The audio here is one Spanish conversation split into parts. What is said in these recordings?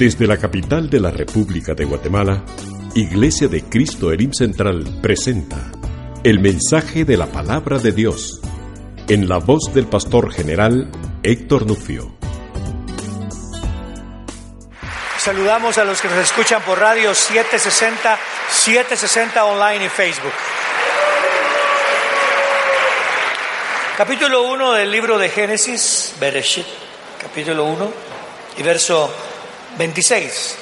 Desde la capital de la República de Guatemala, Iglesia de Cristo Elim Central presenta el mensaje de la palabra de Dios en la voz del pastor general Héctor Nufio. Saludamos a los que nos escuchan por radio 760, 760 online y Facebook. Capítulo 1 del libro de Génesis, Bereshit, capítulo 1 y verso 26.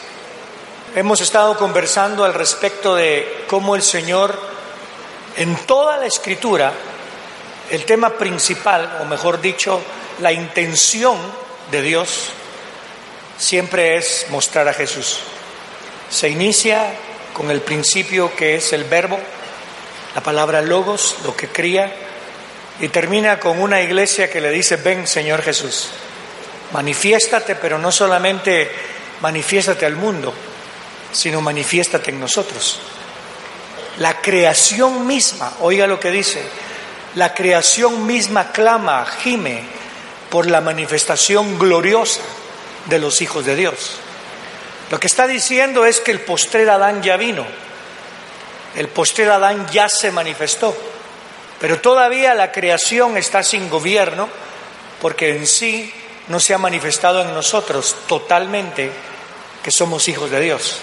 Hemos estado conversando al respecto de cómo el Señor, en toda la escritura, el tema principal, o mejor dicho, la intención de Dios, siempre es mostrar a Jesús. Se inicia con el principio que es el verbo, la palabra logos, lo que cría, y termina con una iglesia que le dice, ven Señor Jesús, manifiéstate, pero no solamente manifiéstate al mundo, sino manifiéstate en nosotros. La creación misma, oiga lo que dice, la creación misma clama, gime por la manifestación gloriosa de los hijos de Dios. Lo que está diciendo es que el postrer Adán ya vino, el postrer Adán ya se manifestó, pero todavía la creación está sin gobierno porque en sí no se ha manifestado en nosotros totalmente que somos hijos de Dios,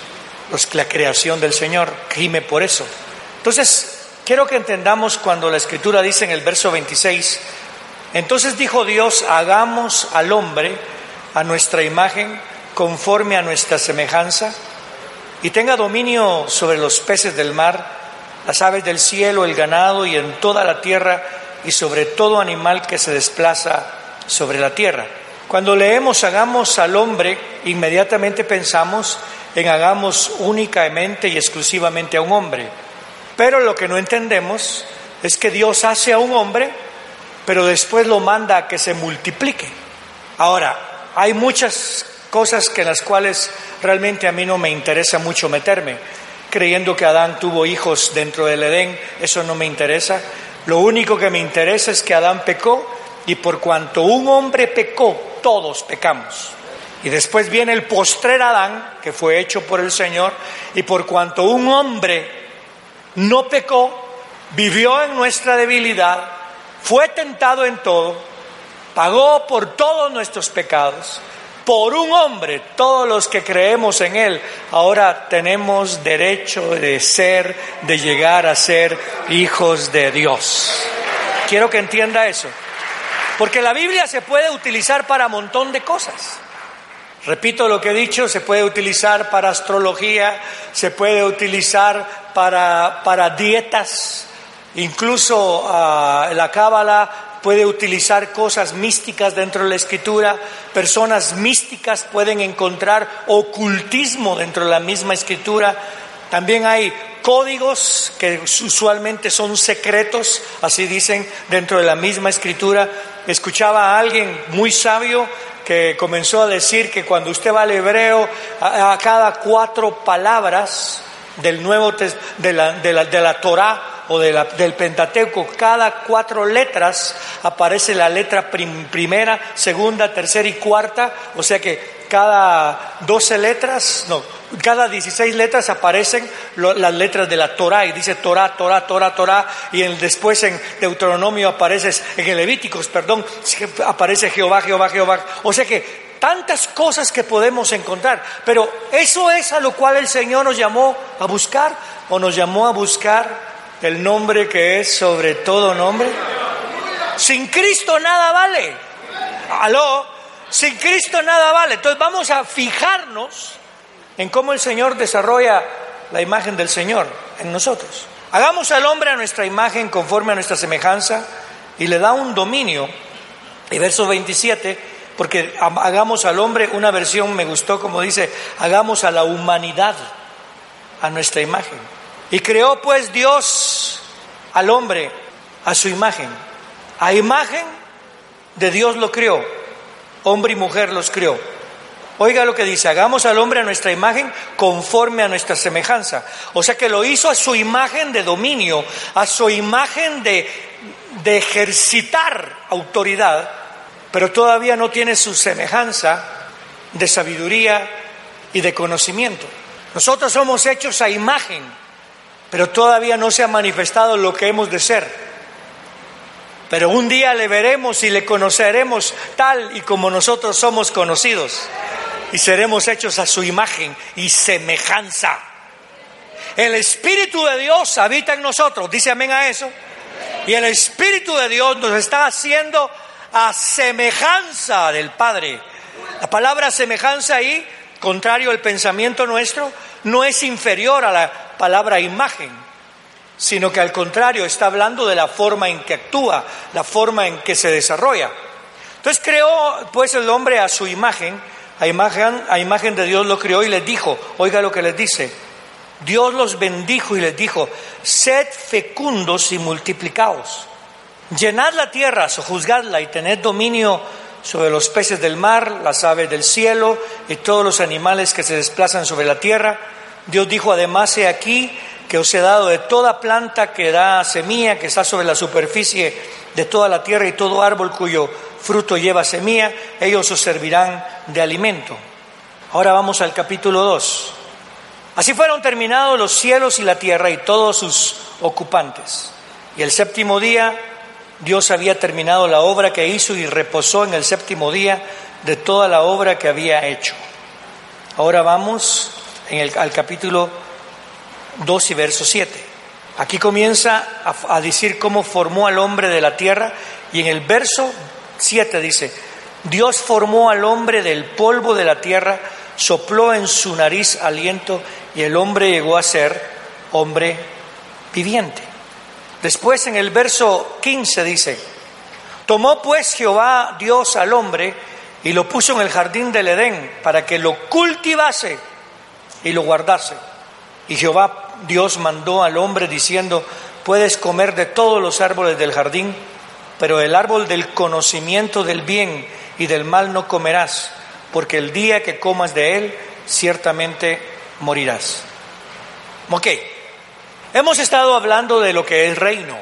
los, la creación del Señor gime por eso. Entonces, quiero que entendamos cuando la Escritura dice en el verso 26, entonces dijo Dios, hagamos al hombre a nuestra imagen, conforme a nuestra semejanza, y tenga dominio sobre los peces del mar, las aves del cielo, el ganado y en toda la tierra, y sobre todo animal que se desplaza sobre la tierra. Cuando leemos hagamos al hombre, inmediatamente pensamos en hagamos únicamente y exclusivamente a un hombre. Pero lo que no entendemos es que Dios hace a un hombre, pero después lo manda a que se multiplique. Ahora, hay muchas cosas que en las cuales realmente a mí no me interesa mucho meterme, creyendo que Adán tuvo hijos dentro del Edén, eso no me interesa. Lo único que me interesa es que Adán pecó y por cuanto un hombre pecó, todos pecamos. Y después viene el postrer Adán, que fue hecho por el Señor, y por cuanto un hombre no pecó, vivió en nuestra debilidad, fue tentado en todo, pagó por todos nuestros pecados, por un hombre, todos los que creemos en Él, ahora tenemos derecho de ser, de llegar a ser hijos de Dios. Quiero que entienda eso. Porque la Biblia se puede utilizar para un montón de cosas. Repito lo que he dicho, se puede utilizar para astrología, se puede utilizar para, para dietas, incluso uh, la cábala puede utilizar cosas místicas dentro de la escritura, personas místicas pueden encontrar ocultismo dentro de la misma escritura, también hay códigos que usualmente son secretos, así dicen dentro de la misma escritura. Escuchaba a alguien muy sabio que comenzó a decir que cuando usted va al hebreo, a, cada cuatro palabras del Nuevo de la, de la, de la Torah o de la, del Pentateuco, cada cuatro letras aparece la letra primera, segunda, tercera y cuarta, o sea que cada doce letras, no, cada 16 letras aparecen las letras de la Torah y dice Torah, Torah, Torah, Torah y después en Deuteronomio aparece, en el Levíticos, perdón, aparece Jehová, Jehová, Jehová. O sea que tantas cosas que podemos encontrar, pero eso es a lo cual el Señor nos llamó a buscar o nos llamó a buscar el nombre que es sobre todo nombre. Sin Cristo nada vale. Aló, sin Cristo nada vale. Entonces vamos a fijarnos en cómo el Señor desarrolla la imagen del Señor en nosotros. Hagamos al hombre a nuestra imagen conforme a nuestra semejanza y le da un dominio. Y verso 27, porque hagamos al hombre, una versión me gustó como dice, hagamos a la humanidad a nuestra imagen. Y creó pues Dios al hombre a su imagen. A imagen de Dios lo creó, hombre y mujer los creó. Oiga lo que dice, hagamos al hombre a nuestra imagen conforme a nuestra semejanza. O sea que lo hizo a su imagen de dominio, a su imagen de, de ejercitar autoridad, pero todavía no tiene su semejanza de sabiduría y de conocimiento. Nosotros somos hechos a imagen, pero todavía no se ha manifestado lo que hemos de ser. Pero un día le veremos y le conoceremos tal y como nosotros somos conocidos y seremos hechos a su imagen y semejanza. El Espíritu de Dios habita en nosotros, dice amén a eso. Y el Espíritu de Dios nos está haciendo a semejanza del Padre. La palabra semejanza ahí, contrario al pensamiento nuestro, no es inferior a la palabra imagen, sino que al contrario está hablando de la forma en que actúa, la forma en que se desarrolla. Entonces creó pues el hombre a su imagen a imagen, de Dios lo crió y les dijo, oiga lo que les dice, Dios los bendijo y les dijo, sed fecundos y multiplicaos, llenad la tierra, sojuzgadla y tened dominio sobre los peces del mar, las aves del cielo y todos los animales que se desplazan sobre la tierra. Dios dijo además, he aquí que os he dado de toda planta que da semilla, que está sobre la superficie de toda la tierra y todo árbol cuyo fruto lleva semilla, ellos os servirán de alimento. Ahora vamos al capítulo 2. Así fueron terminados los cielos y la tierra y todos sus ocupantes. Y el séptimo día Dios había terminado la obra que hizo y reposó en el séptimo día de toda la obra que había hecho. Ahora vamos en el, al capítulo 2 y verso 7. Aquí comienza a, decir cómo formó al hombre de la tierra y en el verso 7 dice, Dios formó al hombre del polvo de la tierra, sopló en su nariz aliento y el hombre llegó a ser hombre viviente. Después en el verso 15 dice, tomó pues Jehová Dios al hombre y lo puso en el jardín del Edén para que lo cultivase y lo guardase. Y Jehová Dios mandó al hombre diciendo, puedes comer de todos los árboles del jardín, pero el árbol del conocimiento del bien y del mal no comerás, porque el día que comas de él, ciertamente morirás. Ok, hemos estado hablando de lo que es reino.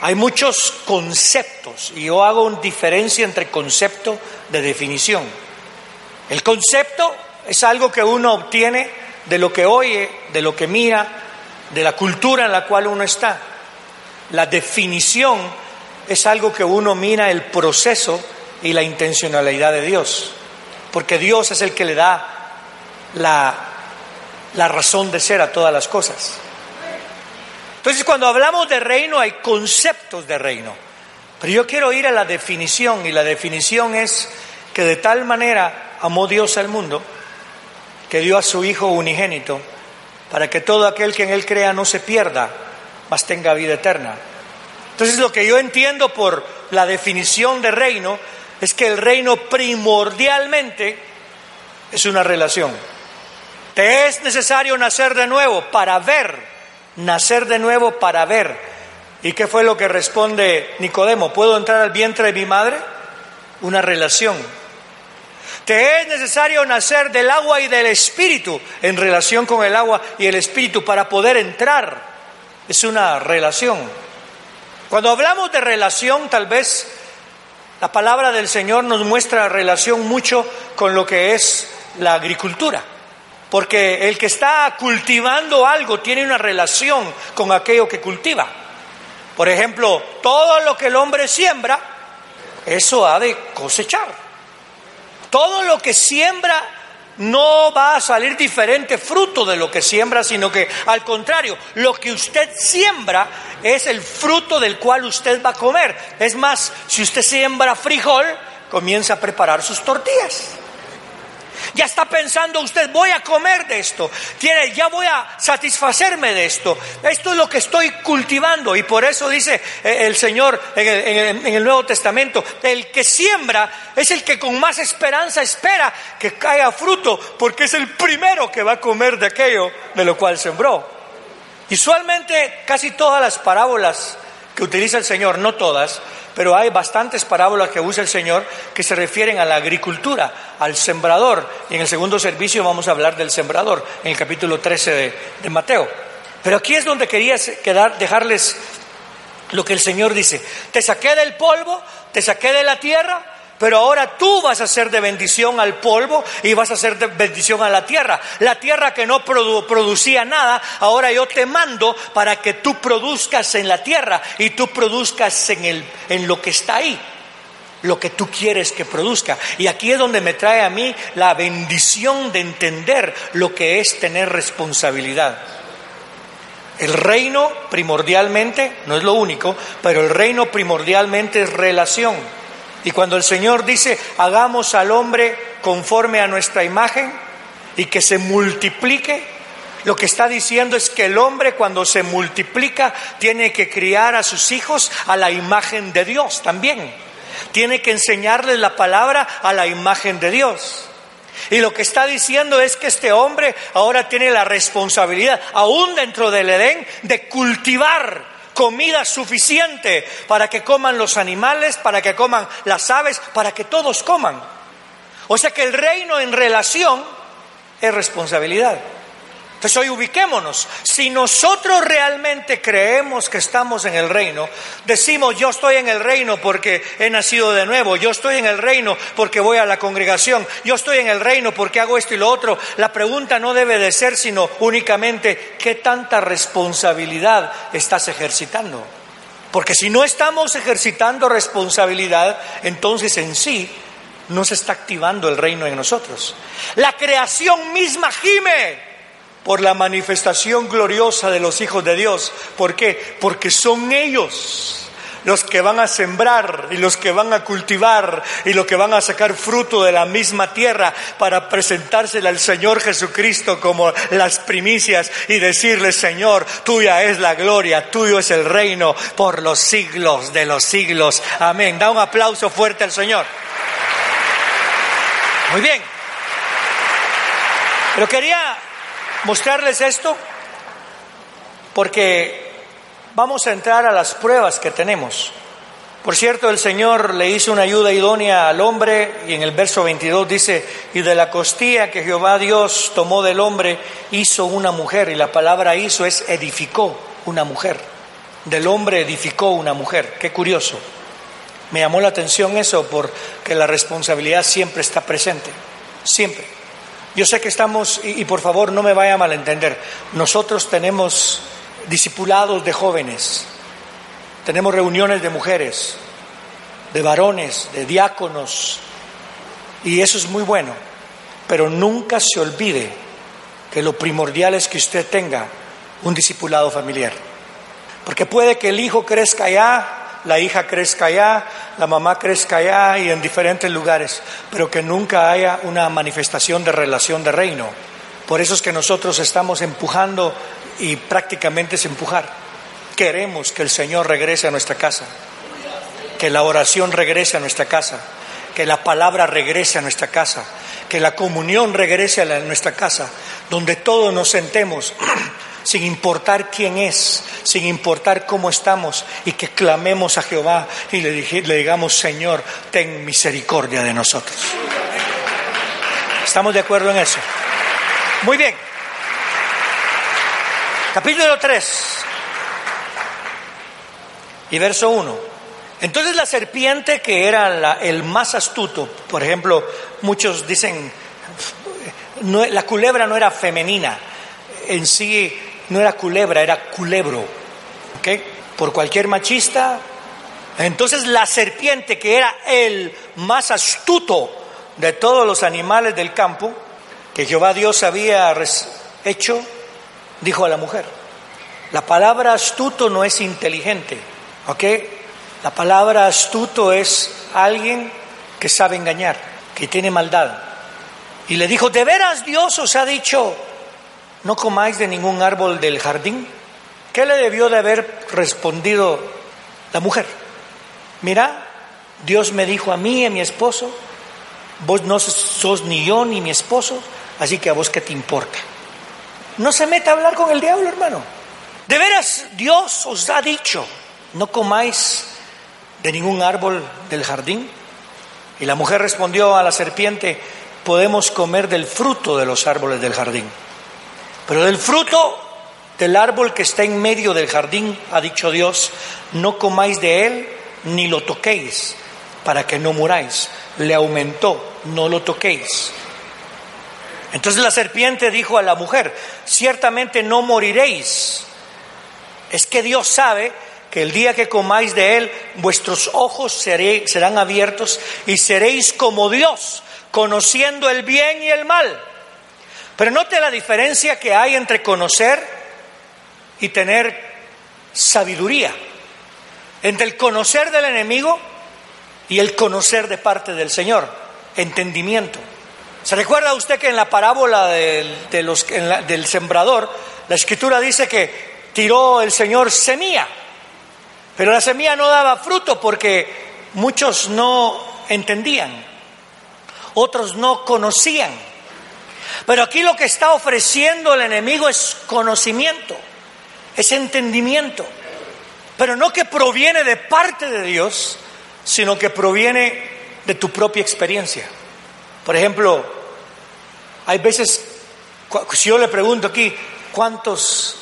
Hay muchos conceptos y yo hago una diferencia entre concepto de definición. El concepto es algo que uno obtiene de lo que oye, de lo que mira, de la cultura en la cual uno está. La definición es algo que uno mira el proceso y la intencionalidad de Dios, porque Dios es el que le da la, la razón de ser a todas las cosas. Entonces cuando hablamos de reino hay conceptos de reino, pero yo quiero ir a la definición y la definición es que de tal manera amó Dios al mundo que dio a su Hijo unigénito para que todo aquel que en Él crea no se pierda, mas tenga vida eterna. Entonces lo que yo entiendo por la definición de reino es que el reino primordialmente es una relación. Te es necesario nacer de nuevo para ver, nacer de nuevo para ver. ¿Y qué fue lo que responde Nicodemo? ¿Puedo entrar al vientre de mi madre? Una relación. Te es necesario nacer del agua y del espíritu en relación con el agua y el espíritu para poder entrar. Es una relación. Cuando hablamos de relación, tal vez la palabra del Señor nos muestra relación mucho con lo que es la agricultura, porque el que está cultivando algo tiene una relación con aquello que cultiva. Por ejemplo, todo lo que el hombre siembra, eso ha de cosechar. Todo lo que siembra no va a salir diferente fruto de lo que siembra, sino que al contrario, lo que usted siembra es el fruto del cual usted va a comer. Es más, si usted siembra frijol, comienza a preparar sus tortillas. Ya está pensando usted, voy a comer de esto, tiene, ya voy a satisfacerme de esto. Esto es lo que estoy cultivando y por eso dice eh, el Señor en el, en el Nuevo Testamento, el que siembra es el que con más esperanza espera que caiga fruto, porque es el primero que va a comer de aquello de lo cual sembró. Usualmente casi todas las parábolas que utiliza el Señor, no todas, pero hay bastantes parábolas que usa el Señor que se refieren a la agricultura, al sembrador. Y en el segundo servicio vamos a hablar del sembrador, en el capítulo 13 de, de Mateo. Pero aquí es donde quería quedar, dejarles lo que el Señor dice. Te saqué del polvo, te saqué de la tierra, pero ahora tú vas a ser de bendición al polvo y vas a ser de bendición a la tierra. La tierra que no producía nada, ahora yo te mando para que tú produzcas en la tierra y tú produzcas en, el, en lo que está ahí lo que tú quieres que produzca. Y aquí es donde me trae a mí la bendición de entender lo que es tener responsabilidad. El reino primordialmente, no es lo único, pero el reino primordialmente es relación. Y cuando el Señor dice, hagamos al hombre conforme a nuestra imagen y que se multiplique, lo que está diciendo es que el hombre cuando se multiplica tiene que criar a sus hijos a la imagen de Dios también. Tiene que enseñarles la palabra a la imagen de Dios. Y lo que está diciendo es que este hombre ahora tiene la responsabilidad, aún dentro del Edén, de cultivar comida suficiente para que coman los animales, para que coman las aves, para que todos coman. O sea que el reino en relación es responsabilidad. Entonces hoy ubiquémonos. Si nosotros realmente creemos que estamos en el reino, decimos yo estoy en el reino porque he nacido de nuevo, yo estoy en el reino porque voy a la congregación, yo estoy en el reino porque hago esto y lo otro. La pregunta no debe de ser sino únicamente qué tanta responsabilidad estás ejercitando. Porque si no estamos ejercitando responsabilidad, entonces en sí no se está activando el reino en nosotros. La creación misma gime por la manifestación gloriosa de los hijos de Dios. ¿Por qué? Porque son ellos los que van a sembrar y los que van a cultivar y los que van a sacar fruto de la misma tierra para presentársela al Señor Jesucristo como las primicias y decirle, Señor, tuya es la gloria, tuyo es el reino por los siglos de los siglos. Amén. Da un aplauso fuerte al Señor. Muy bien. Pero quería mostrarles esto porque vamos a entrar a las pruebas que tenemos. Por cierto, el Señor le hizo una ayuda idónea al hombre y en el verso 22 dice, y de la costilla que Jehová Dios tomó del hombre, hizo una mujer, y la palabra hizo es edificó una mujer. Del hombre edificó una mujer. Qué curioso. Me llamó la atención eso porque la responsabilidad siempre está presente, siempre. Yo sé que estamos, y, por favor no me vaya a malentender, nosotros tenemos discipulados de jóvenes, tenemos reuniones de mujeres, de varones, de diáconos, y eso es muy bueno, pero nunca se olvide que lo primordial es que usted tenga un discipulado familiar, porque puede que el hijo crezca ya la hija crezca allá, la mamá crezca allá y en diferentes lugares, pero que nunca haya una manifestación de relación de reino. Por eso es que nosotros estamos empujando y prácticamente es empujar. Queremos que el Señor regrese a nuestra casa, que la oración regrese a nuestra casa, que la palabra regrese a nuestra casa, que la comunión regrese a nuestra casa, donde todos nos sentemos sin importar quién es, sin importar cómo estamos, y que clamemos a Jehová y le, digamos, Señor, ten misericordia de nosotros. ¿Estamos de acuerdo en eso? Muy bien. Capítulo 3 y verso 1. Entonces la serpiente que era el más astuto, por ejemplo, muchos dicen, la culebra no era femenina, en sí no era culebra, era culebro. ¿Ok? Por cualquier machista. Entonces la serpiente, que era el más astuto de todos los animales del campo, que Jehová Dios había hecho, dijo a la mujer, la palabra astuto no es inteligente, ¿ok? La palabra astuto es alguien que sabe engañar, que tiene maldad. Y le dijo, ¿de veras Dios os ha dicho, no comáis de ningún árbol del jardín? ¿Qué le debió de haber respondido la mujer? Mira, Dios me dijo a mí y a mi esposo, vos no sos ni yo ni mi esposo, así que a vos qué te importa. No se meta a hablar con el diablo, hermano. De veras, Dios os ha dicho, no comáis de ningún árbol del jardín. Y la mujer respondió a la serpiente, podemos comer del fruto de los árboles del jardín. Pero del fruto del árbol que está en medio del jardín, ha dicho Dios, no comáis de él ni lo toquéis para que no muráis. Le aumentó, no lo toquéis. Entonces la serpiente dijo a la mujer, ciertamente no moriréis. Es que Dios sabe que el día que comáis de él, vuestros ojos serán abiertos y seréis como Dios, conociendo el bien y el mal. Pero note la diferencia que hay entre conocer y tener sabiduría. Entre el conocer del enemigo y el conocer de parte del Señor, entendimiento. ¿Se recuerda usted que en la parábola del, del sembrador, la escritura dice que tiró el Señor semilla, pero la semilla no daba fruto porque muchos no entendían, otros no conocían. Pero aquí lo que está ofreciendo el enemigo es conocimiento, es entendimiento, pero no que proviene de parte de Dios, sino que proviene de tu propia experiencia. Por ejemplo, hay veces, si yo le pregunto aquí, ¿cuántos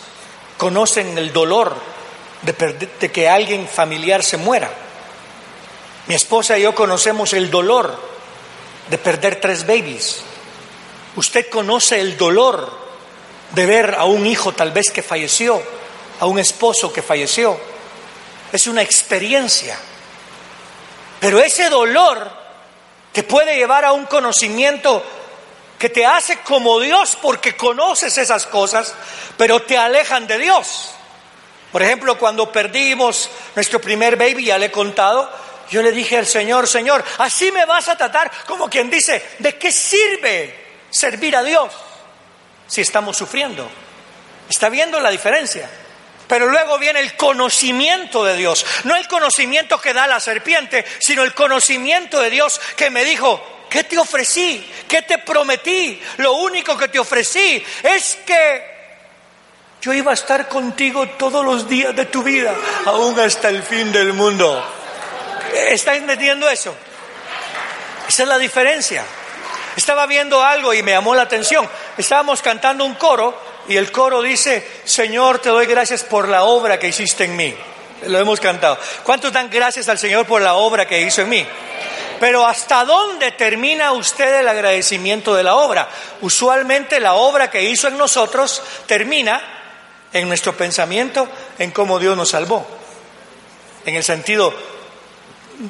conocen el dolor de, que alguien familiar se muera? Mi esposa y yo conocemos el dolor de perder tres babies. Usted conoce el dolor de ver a un hijo tal vez que falleció, a un esposo que falleció. Es una experiencia. Pero ese dolor te puede llevar a un conocimiento que te hace como Dios porque conoces esas cosas, pero te alejan de Dios. Por ejemplo, cuando perdimos nuestro primer baby, ya le he contado, yo le dije al Señor, Señor, así me vas a tratar como quien dice, ¿de qué sirve servir a Dios si estamos sufriendo? ¿Está viendo la diferencia? Pero luego viene el conocimiento de Dios, no el conocimiento que da la serpiente, sino el conocimiento de Dios que me dijo, ¿qué te ofrecí? ¿Qué te prometí? Lo único que te ofrecí es que yo iba a estar contigo todos los días de tu vida, aún hasta el fin del mundo. ¿Está entendiendo eso? Esa es la diferencia. Estaba viendo algo y me llamó la atención. Estábamos cantando un coro y el coro dice, Señor, te doy gracias por la obra que hiciste en mí. Lo hemos cantado. ¿Cuántos dan gracias al Señor por la obra que hizo en mí? Pero ¿hasta dónde termina usted el agradecimiento de la obra? Usualmente la obra que hizo en nosotros termina en nuestro pensamiento en cómo Dios nos salvó. En el sentido,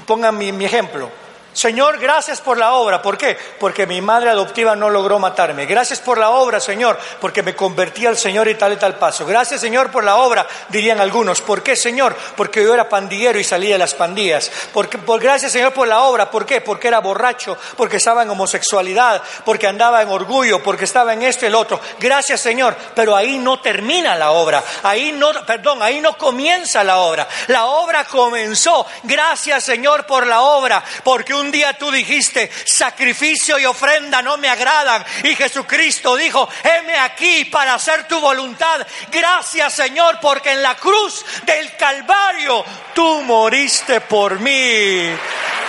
pongan mi, mi ejemplo, Señor, gracias por la obra. ¿Por qué? Porque mi madre adoptiva no logró matarme. Gracias por la obra, Señor, porque me convertí al Señor y tal y tal paso. Gracias, Señor, por la obra, dirían algunos. ¿Por qué, Señor? Porque yo era pandillero y salía de las pandillas. Porque, por, gracias, Señor, por la obra. ¿Por qué? Porque era borracho, porque estaba en homosexualidad, porque andaba en orgullo, porque estaba en esto y el otro. Gracias, Señor. Pero ahí no termina la obra. Ahí no, perdón, ahí no comienza la obra. La obra comenzó. Gracias, Señor, por la obra. Porque un día tú dijiste, sacrificio y ofrenda no me agradan. Y Jesucristo dijo, heme aquí para hacer tu voluntad. Gracias Señor, porque en la cruz del Calvario tú moriste por mí.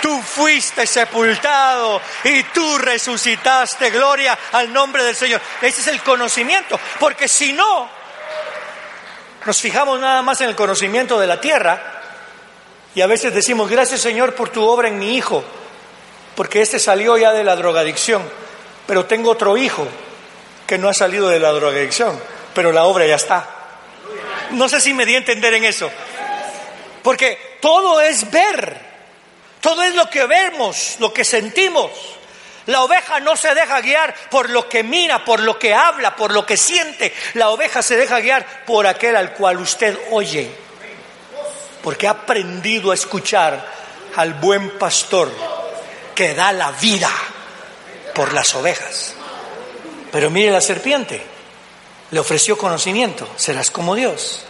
Tú fuiste sepultado y tú resucitaste. Gloria al nombre del Señor. Ese es el conocimiento. Porque si no, nos fijamos nada más en el conocimiento de la tierra y a veces decimos, gracias Señor por tu obra en mi hijo porque este salió ya de la drogadicción, pero tengo otro hijo que no ha salido de la drogadicción, pero la obra ya está. No sé si me di a entender en eso, porque todo es ver, todo es lo que vemos, lo que sentimos. La oveja no se deja guiar por lo que mira, por lo que habla, por lo que siente. La oveja se deja guiar por aquel al cual usted oye, porque ha aprendido a escuchar al buen pastor que da la vida. por las ovejas. Pero mire la serpiente, le ofreció conocimiento, serás como Dios.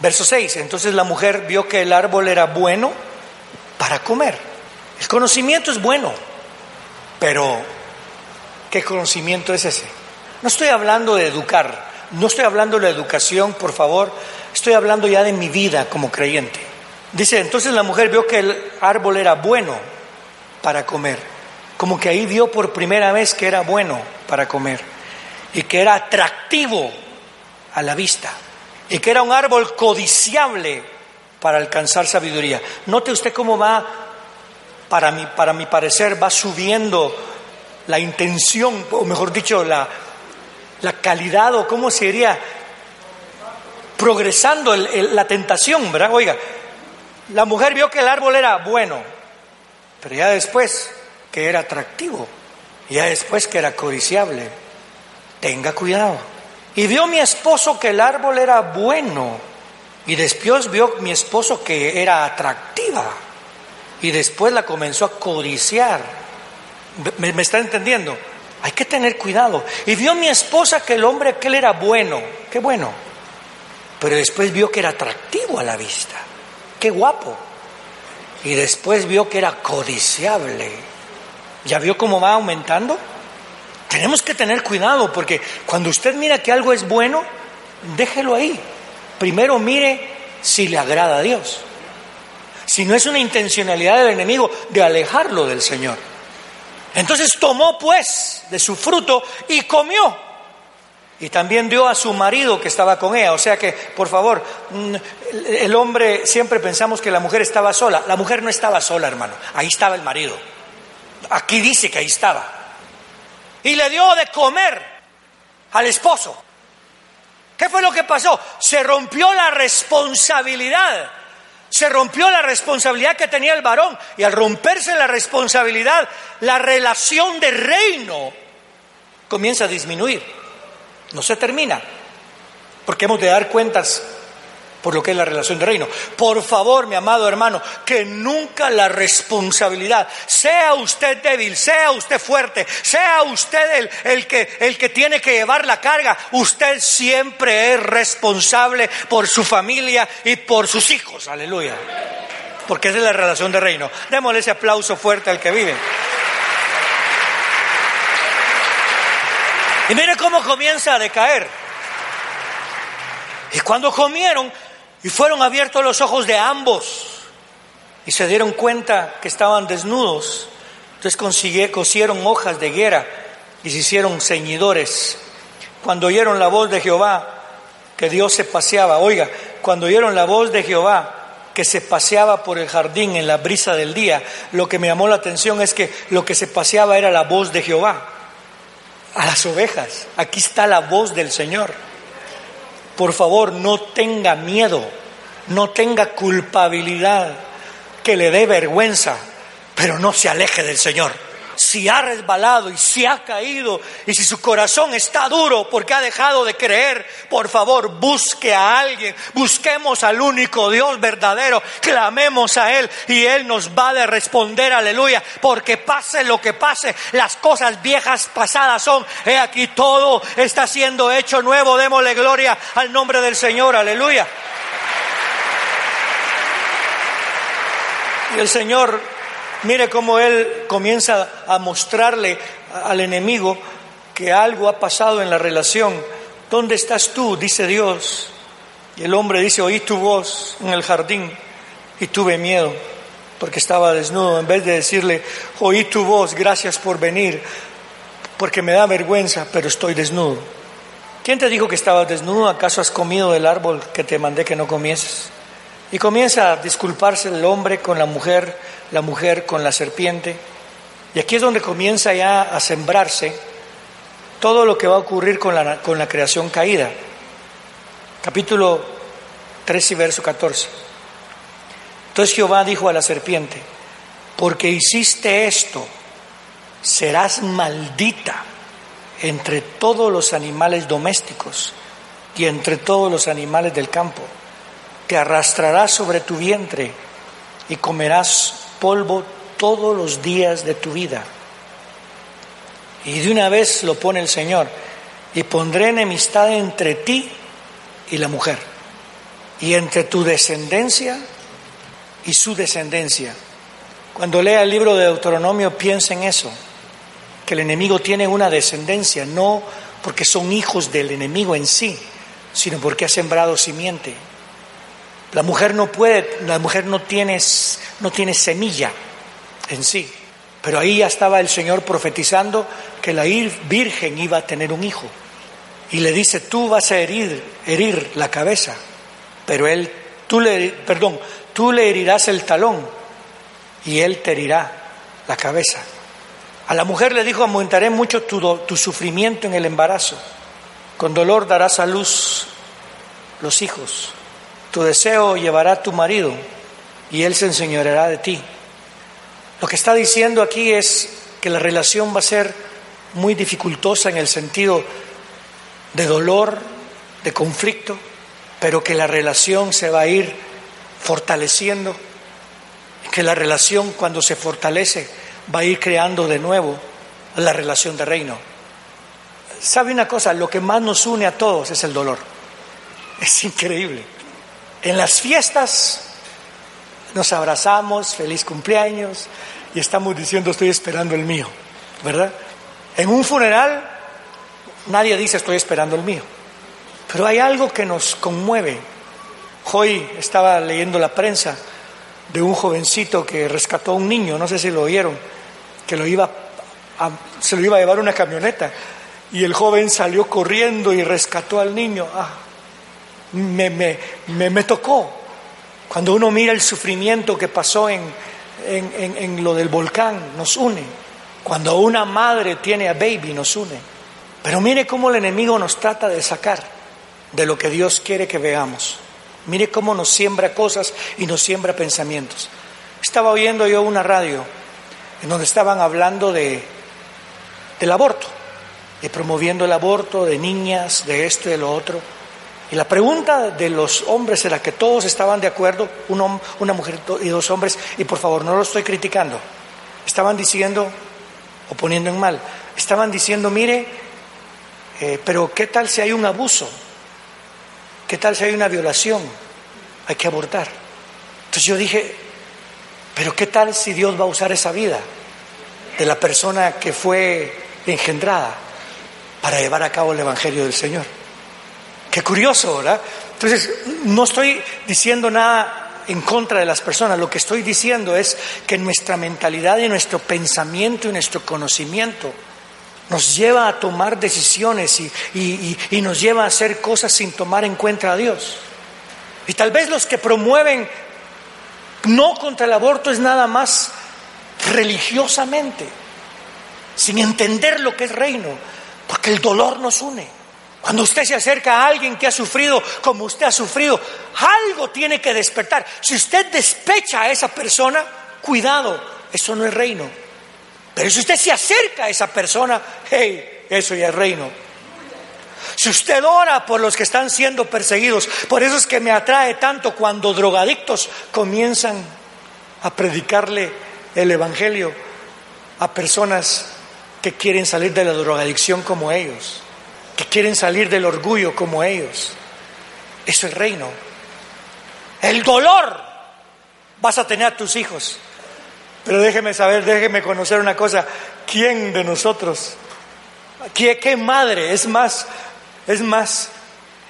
Verso 6, entonces la mujer vio que el árbol era bueno para comer. El conocimiento es bueno, pero ¿qué conocimiento es ese? No estoy hablando de educar, no estoy hablando de educación, por favor, estoy hablando ya de mi vida como creyente. Dice, entonces la mujer vio que el árbol era bueno para comer, como que ahí vio por primera vez que era bueno para comer y que era atractivo a la vista y que era un árbol codiciable para alcanzar sabiduría. Note usted cómo va, para mi, para mi parecer, va subiendo la intención, o mejor dicho, la, la calidad o cómo sería progresando la tentación, ¿verdad? Oiga, la mujer vio que el árbol era bueno, pero ya después que era atractivo, ya después que era codiciable. Tenga cuidado. Y vio mi esposo que el árbol era bueno, y después vio mi esposo que era atractiva, y después la comenzó a codiciar. ¿Me, me está entendiendo? Hay que tener cuidado. Y vio mi esposa que el hombre aquel era bueno, qué bueno, pero después vio que era atractivo a la vista, qué guapo. Y después vio que era codiciable. ¿Ya vio cómo va aumentando? Tenemos que tener cuidado porque cuando usted mira que algo es bueno, déjelo ahí. Primero mire si le agrada a Dios. Si no es una intencionalidad del enemigo de alejarlo del Señor. Entonces tomó pues de su fruto y comió. Y también dio a su marido que estaba con ella. O sea que, por favor, mm, el hombre, siempre pensamos que la mujer estaba sola. La mujer no estaba sola, hermano. Ahí estaba el marido. Aquí dice que ahí estaba. Y le dio de comer al esposo. ¿Qué fue lo que pasó? Se rompió la responsabilidad. Se rompió la responsabilidad que tenía el varón. Y al romperse la responsabilidad, la relación de reino comienza a disminuir no se termina, porque hemos de dar cuentas por lo que es la relación de reino. Por favor, mi amado hermano, que nunca la responsabilidad, sea usted débil, sea usted fuerte, sea usted el, el, que, el que tiene que llevar la carga, usted siempre es responsable por su familia y por sus hijos. Aleluya. Porque esa es la relación de reino. Démosle ese aplauso fuerte al que vive. Y mire cómo comienza a decaer. Y cuando comieron y fueron abiertos los ojos de ambos y se dieron cuenta que estaban desnudos, entonces cosieron hojas de higuera y se hicieron ceñidores. Cuando oyeron la voz de Jehová, que Dios se paseaba, oiga, cuando oyeron la voz de Jehová, que se paseaba por el jardín en la brisa del día, lo que me llamó la atención es que lo que se paseaba era la voz de Jehová a las ovejas. Aquí está la voz del Señor. Por favor, no tenga miedo, no tenga culpabilidad, que le dé vergüenza, pero no se aleje del Señor si ha resbalado y si ha caído y si su corazón está duro porque ha dejado de creer, por favor busque a alguien, busquemos al único Dios verdadero, clamemos a Él y Él nos va a responder, aleluya, porque pase lo que pase, las cosas viejas pasadas son, he aquí todo está siendo hecho nuevo, démosle gloria al nombre del Señor, aleluya. Y el Señor Mire cómo él comienza a mostrarle al enemigo que algo ha pasado en la relación. ¿Dónde estás tú? Dice Dios. Y el hombre dice, oí tu voz en el jardín y tuve miedo porque estaba desnudo. En vez de decirle, oí tu voz, gracias por venir, porque me da vergüenza, pero estoy desnudo. ¿Quién te dijo que estabas desnudo? ¿Acaso has comido del árbol que te mandé que no comieses? Y comienza a disculparse el hombre con la mujer, la mujer con la serpiente. Y aquí es donde comienza ya a sembrarse todo lo que va a ocurrir con la, con la creación caída. Capítulo 3 y verso 14. Entonces Jehová dijo a la serpiente, porque hiciste esto, serás maldita entre todos los animales domésticos y entre todos los animales del campo te arrastrarás sobre tu vientre y comerás polvo todos los días de tu vida. Y de una vez lo pone el Señor. Y pondré enemistad entre ti y la mujer. Y entre tu descendencia y su descendencia. Cuando lea el libro de Deuteronomio, piensa en eso. Que el enemigo tiene una descendencia, no porque son hijos del enemigo en sí, sino porque ha sembrado simiente. La mujer no puede, la mujer no tiene, no tiene semilla en sí. Pero ahí ya estaba el Señor profetizando que la virgen iba a tener un hijo. Y le dice, tú vas a herir, herir la cabeza, pero él, tú le, perdón, tú le herirás el talón y él te herirá la cabeza. A la mujer le dijo, aumentaré mucho tu, tu sufrimiento en el embarazo. Con dolor darás a luz los hijos. Tu deseo llevará a tu marido y él se enseñoreará de ti. Lo que está diciendo aquí es que la relación va a ser muy dificultosa en el sentido de dolor, de conflicto, pero que la relación se va a ir fortaleciendo, que la relación cuando se fortalece va a ir creando de nuevo la relación de reino. ¿Sabe una cosa? Lo que más nos une a todos es el dolor. Es increíble. En las fiestas nos abrazamos, feliz cumpleaños, y estamos diciendo estoy esperando el mío, ¿verdad? En un funeral nadie dice estoy esperando el mío, pero hay algo que nos conmueve. Hoy estaba leyendo la prensa de un jovencito que rescató a un niño, no sé si lo oyeron, que lo iba se lo iba a llevar una camioneta y el joven salió corriendo y rescató al niño. Ah, me, me, me, me tocó, cuando uno mira el sufrimiento que pasó en, en, lo del volcán, nos une. Cuando una madre tiene a baby, nos une. Pero mire cómo el enemigo nos trata de sacar de lo que Dios quiere que veamos. Mire cómo nos siembra cosas y nos siembra pensamientos. Estaba oyendo yo una radio en donde estaban hablando de, del aborto, de promoviendo el aborto, de niñas, de esto y de lo otro. Y la pregunta de los hombres era que todos estaban de acuerdo, una mujer y dos hombres, y por favor no lo estoy criticando, estaban diciendo, o poniendo en mal, estaban diciendo, mire, eh, pero ¿qué tal si hay un abuso? ¿Qué tal si hay una violación? Hay que abortar. Entonces yo dije, pero ¿qué tal si Dios va a usar esa vida de la persona que fue engendrada para llevar a cabo el Evangelio del Señor? Qué curioso, ¿verdad? Entonces, no estoy diciendo nada en contra de las personas, lo que estoy diciendo es que nuestra mentalidad y nuestro pensamiento y nuestro conocimiento nos lleva a tomar decisiones y, y, nos lleva a hacer cosas sin tomar en cuenta a Dios. Y tal vez los que promueven no contra el aborto es nada más religiosamente, sin entender lo que es reino, porque el dolor nos une. Cuando usted se acerca a alguien que ha sufrido como usted ha sufrido, algo tiene que despertar. Si usted despecha a esa persona, cuidado, eso no es reino. Pero si usted se acerca a esa persona, hey, eso ya es reino. Si usted ora por los que están siendo perseguidos, por eso es que me atrae tanto cuando drogadictos comienzan a predicarle el Evangelio a personas que quieren salir de la drogadicción como ellos que quieren salir del orgullo como ellos. Eso es reino. El dolor vas a tener a tus hijos. Pero déjeme saber, déjeme conocer una cosa. ¿Quién de nosotros? ¿Qué, qué madre? Es más, es más,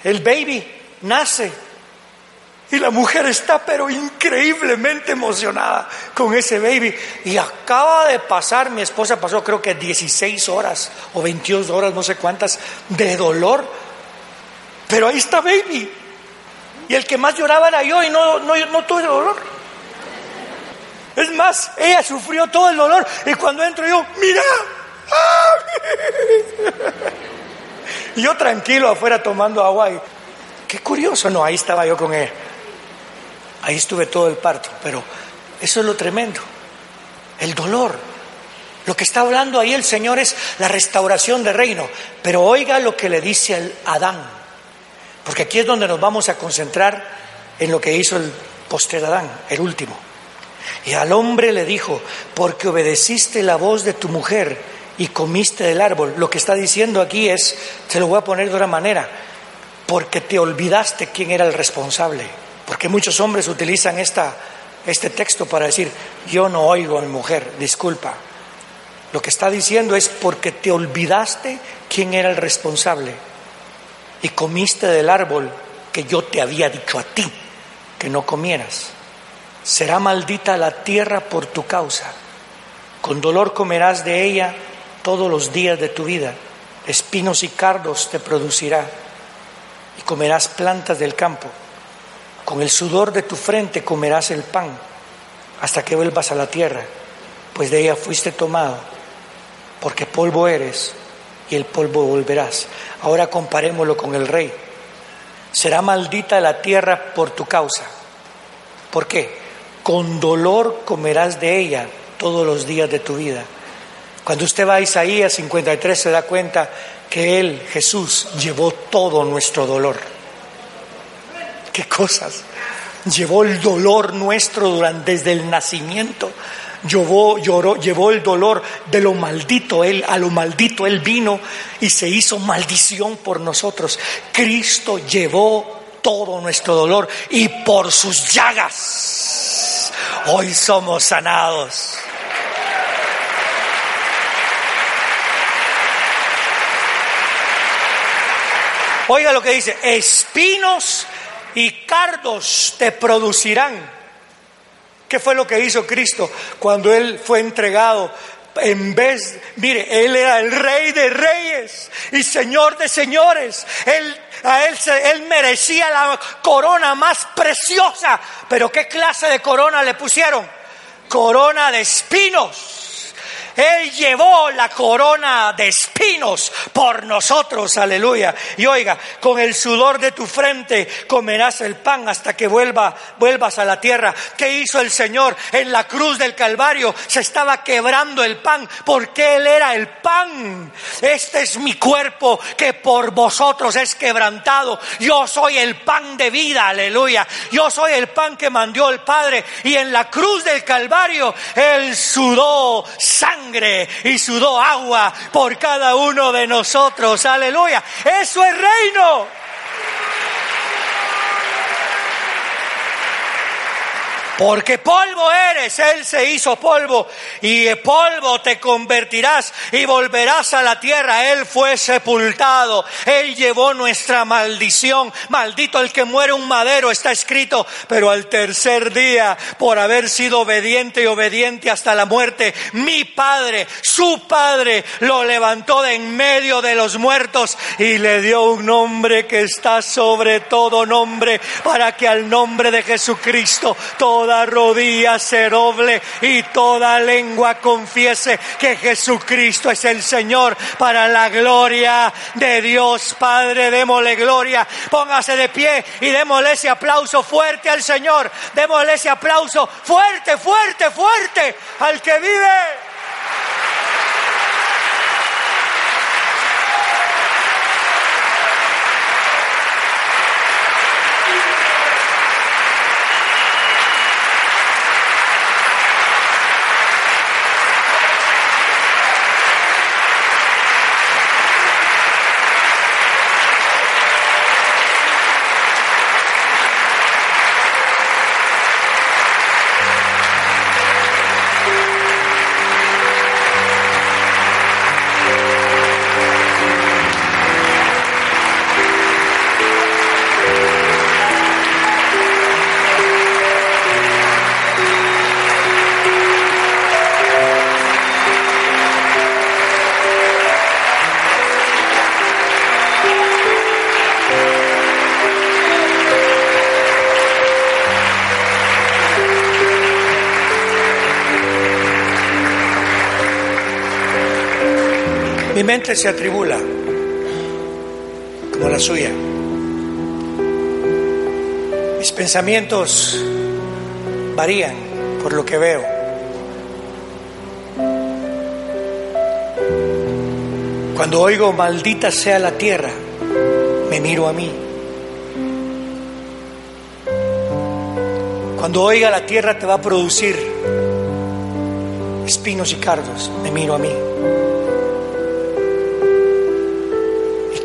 el baby nace y la mujer está pero increíblemente emocionada con ese baby. Y acaba de pasar, mi esposa pasó creo que 16 horas o 22 horas, no sé cuántas, de dolor. Pero ahí está baby. Y el que más lloraba era yo y no, no, no tuve dolor. Es más, ella sufrió todo el dolor y cuando entro yo, mira. Y yo tranquilo afuera tomando agua y qué curioso, no, ahí estaba yo con él. Ahí estuve todo el parto, pero eso es lo tremendo, el dolor. Lo que está hablando ahí el Señor es la restauración del reino, pero oiga lo que le dice el Adán, porque aquí es donde nos vamos a concentrar en lo que hizo el postre Adán, el último. Y al hombre le dijo, porque obedeciste la voz de tu mujer y comiste del árbol. Lo que está diciendo aquí es, se lo voy a poner de otra manera, porque te olvidaste quién era el responsable. Porque muchos hombres utilizan este texto para decir, yo no oigo a mi mujer, disculpa. Lo que está diciendo es porque te olvidaste quién era el responsable y comiste del árbol que yo te había dicho a ti que no comieras. Será maldita la tierra por tu causa. Con dolor comerás de ella todos los días de tu vida. Espinos y cardos te producirá y comerás plantas del campo. Con el sudor de tu frente comerás el pan hasta que vuelvas a la tierra, pues de ella fuiste tomado, porque polvo eres y el polvo volverás. Ahora comparémoslo con el rey. Será maldita la tierra por tu causa. ¿Por qué? Con dolor comerás de ella todos los días de tu vida. Cuando usted va a Isaías 53 se da cuenta que Él, Jesús, llevó todo nuestro dolor. ¿Qué cosas? Llevó el dolor nuestro durante, desde el nacimiento llevó, lloró, llevó el dolor de lo maldito, él, a lo maldito él vino y se hizo maldición por nosotros. Cristo llevó todo nuestro dolor y por sus llagas hoy somos sanados. Oiga lo que dice, espinos y cardos te producirán ¿Qué fue lo que hizo Cristo cuando Él fue entregado? En vez, mire, Él era el rey de reyes y señor de señores. Él, a él, él merecía la corona más preciosa. Pero ¿qué clase de corona le pusieron? Corona de espinos él llevó la corona de espinos por nosotros, aleluya. Y oiga, con el sudor de tu frente comerás el pan hasta que vuelva, vuelvas a la tierra. ¿Qué hizo el Señor en la cruz del Calvario? Se estaba quebrando el pan porque Él era el pan. Este es mi cuerpo que por vosotros es quebrantado. Yo soy el pan de vida, aleluya. Yo soy el pan que mandó el Padre. Y en la cruz del Calvario Él sudó sangre y sudó agua por cada uno de nosotros. Aleluya. Eso es reino. Porque polvo eres, Él se hizo polvo y polvo te convertirás y volverás a la tierra. Él fue sepultado, Él llevó nuestra maldición. Maldito el que muere un madero, está escrito, pero al tercer día, por haber sido obediente y obediente hasta la muerte, mi Padre, su Padre, lo levantó de en medio de los muertos y le dio un nombre que está sobre todo nombre, para que al nombre de Jesucristo toda toda rodilla se doble y toda lengua confiese que Jesucristo es el Señor para la gloria de Dios Padre. Démosle gloria. Póngase de pie y démosle ese aplauso fuerte al Señor. Démosle ese aplauso fuerte, fuerte, fuerte al que vive. Mi mente se atribula como la suya. Mis pensamientos varían por lo que veo. Cuando oigo maldita sea la tierra, me miro a mí. Cuando oiga la tierra te va a producir espinos y cardos, me miro a mí.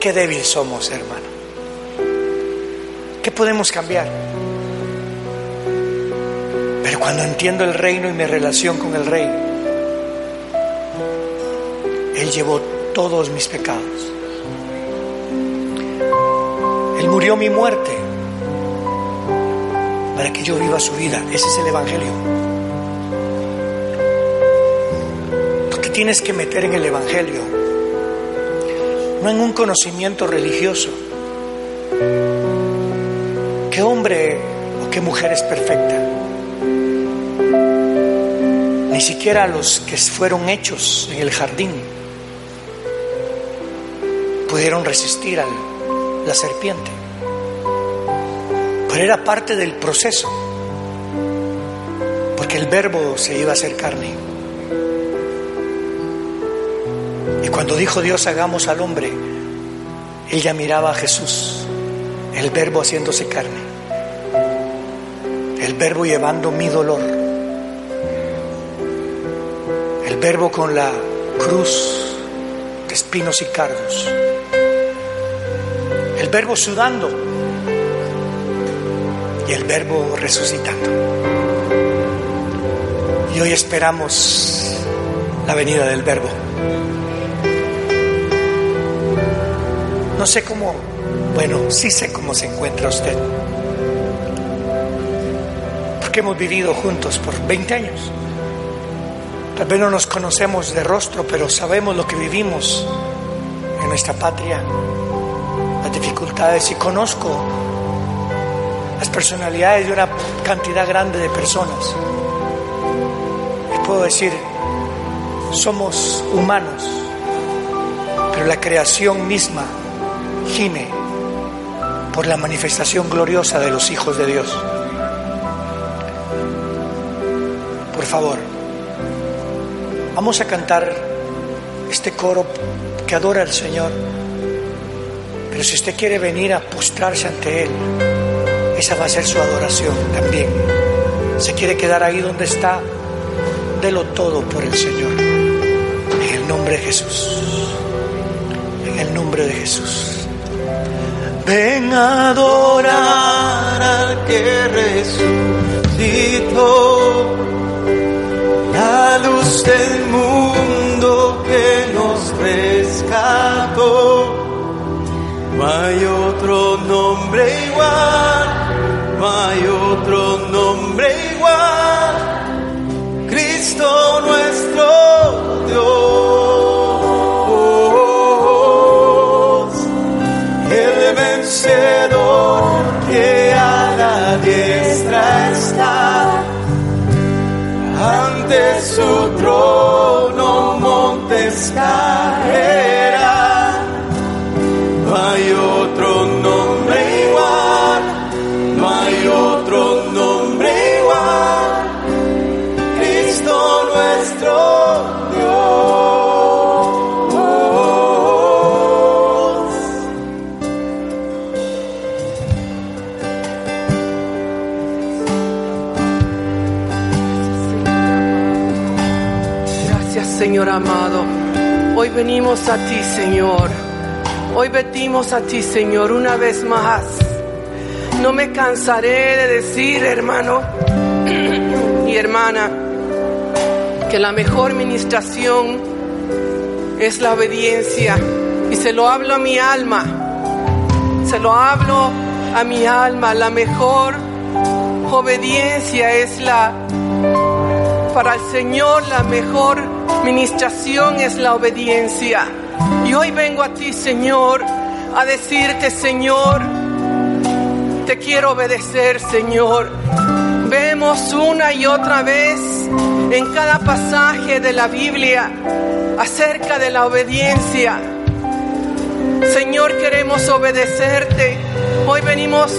Qué débil somos, hermano. ¿Qué podemos cambiar? Pero cuando entiendo el reino y mi relación con el rey, Él llevó todos mis pecados. Él murió mi muerte para que yo viva su vida. Ese es el Evangelio. Tú te tienes que meter en el Evangelio, no en un conocimiento religioso. ¿Qué hombre o qué mujer es perfecta? Ni siquiera los que fueron hechos en el jardín pudieron resistir a la serpiente. Pero era parte del proceso, porque el verbo se iba a hacer carne. Cuando dijo Dios hagamos al hombre, ella miraba a Jesús, el verbo haciéndose carne, el verbo llevando mi dolor, el verbo con la cruz de espinos y cardos el verbo sudando y el verbo resucitando. Y hoy esperamos la venida del verbo. No sé cómo, bueno, sí sé cómo se encuentra usted. Porque hemos vivido juntos por 20 años. Tal vez no nos conocemos de rostro, pero sabemos lo que vivimos en nuestra patria dificultades y conozco las personalidades de una cantidad grande de personas. Y puedo decir, somos humanos, pero la creación misma gime por la manifestación gloriosa de los hijos de Dios. Por favor, vamos a cantar este coro que adora al Señor. Pero si usted quiere venir a postrarse ante Él, esa va a ser su adoración también. Se quiere quedar ahí donde está, délo todo por el Señor. En el nombre de Jesús. En el nombre de Jesús. Ven a adorar al que resucitó, la luz del mundo que nos rescató. No hay otro nombre igual, no hay otro nombre igual. Cristo nuestro Dios, su trono montes caerá. No hay otro Hoy venimos a ti Señor. Hoy venimos a ti Señor una vez más. No me cansaré de decir hermano y hermana que la mejor ministración es la obediencia. Y se lo hablo a mi alma. Se lo hablo a mi alma. La mejor obediencia es la para el Señor la mejor ministración es la obediencia. Y hoy vengo a ti, Señor, a decirte, Señor, te quiero obedecer, Señor. Vemos una y otra vez en cada pasaje de la Biblia acerca de la obediencia. Señor, queremos obedecerte. Hoy venimos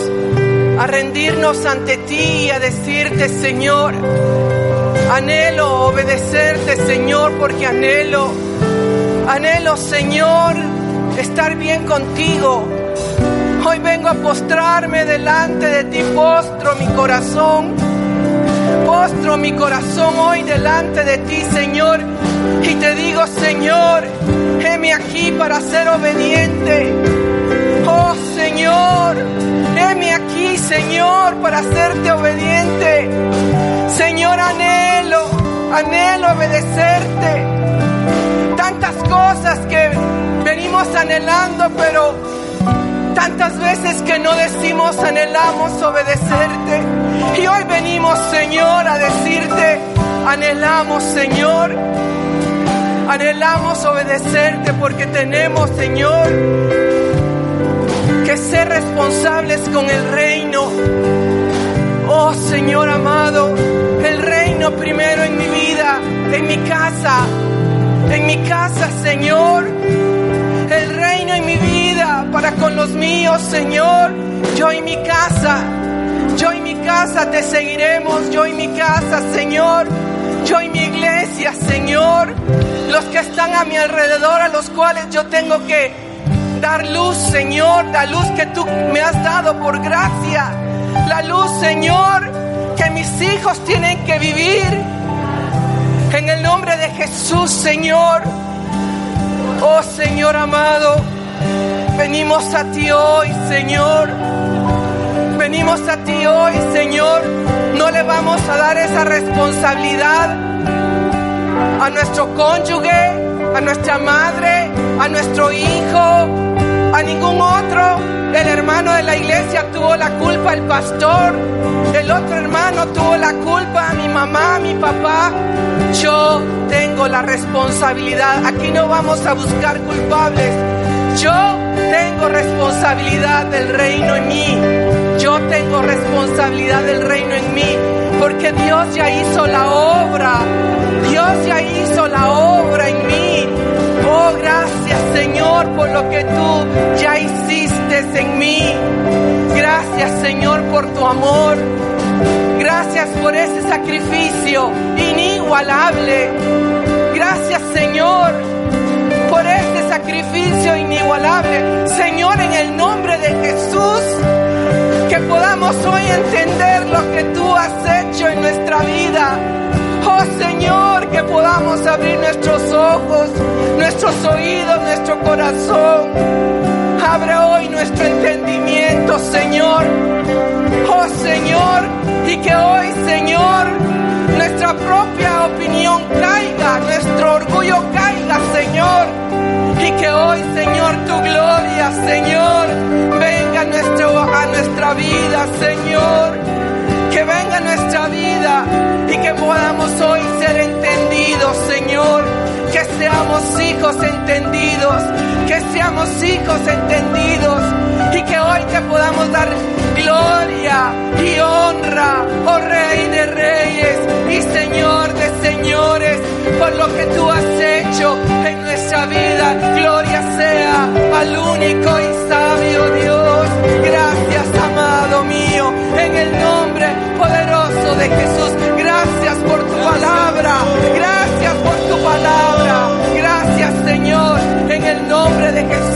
a rendirnos ante ti y a decirte, Señor, Anhelo obedecerte, Señor, porque anhelo, anhelo, Señor, estar bien contigo. Hoy vengo a postrarme delante de ti, postro mi corazón, postro mi corazón hoy delante de ti, Señor, y te digo, Señor, heme aquí para ser obediente. Oh Señor, heme aquí, Señor, para hacerte obediente. Señor, anhelo, obedecerte. Tantas cosas que venimos anhelando, pero tantas veces que no decimos anhelamos obedecerte. Y hoy venimos, Señor, a decirte, anhelamos, Señor, anhelamos obedecerte porque tenemos, Señor, que ser responsables con el reino. Oh Señor amado, primero en mi vida, en mi casa, en mi casa, Señor. El reino en mi vida para con los míos, Señor. Yo y mi casa, yo y mi casa te seguiremos, yo y mi casa, Señor. Yo y mi iglesia, Señor. Los que están a mi alrededor, a los cuales yo tengo que dar luz, Señor, la luz que tú me has dado por gracia. La luz, Señor, que mis hijos tienen que vivir. En el nombre de Jesús, Señor. Oh Señor amado, venimos a ti hoy, Señor. Venimos a ti hoy, Señor. No le vamos a dar esa responsabilidad a nuestro cónyuge, a nuestra madre, a nuestro hijo, a ningún otro. El hermano de la iglesia tuvo la culpa, el pastor. El otro hermano tuvo la culpa, mi mamá, mi papá. Yo tengo la responsabilidad. Aquí no vamos a buscar culpables. Yo tengo responsabilidad del reino en mí. Yo tengo responsabilidad del reino en mí. Porque Dios ya hizo la obra. Dios ya hizo la obra en mí. Oh, gracias Señor por lo que tú ya hiciste en mí. Gracias Señor por tu amor. Gracias por ese sacrificio inigualable. Gracias Señor por ese sacrificio inigualable. Señor, en el nombre de Jesús, que podamos hoy entender lo que tú has hecho en nuestra vida. Oh Señor, que podamos abrir nuestros ojos, nuestros oídos, nuestro corazón. Abre hoy nuestro entendimiento, Señor. Oh Señor, y que hoy, Señor, nuestra propia opinión caiga, hijos entendidos, que seamos hijos entendidos y que hoy te podamos dar gloria y honra, oh Rey de Reyes y Señor de Señores, por lo que tú has hecho en nuestra vida. Gloria sea al único y sabio Dios. Gracias, amado mío, en el nombre poderoso de Jesús. Gracias por tu palabra, gracias por tu palabra. El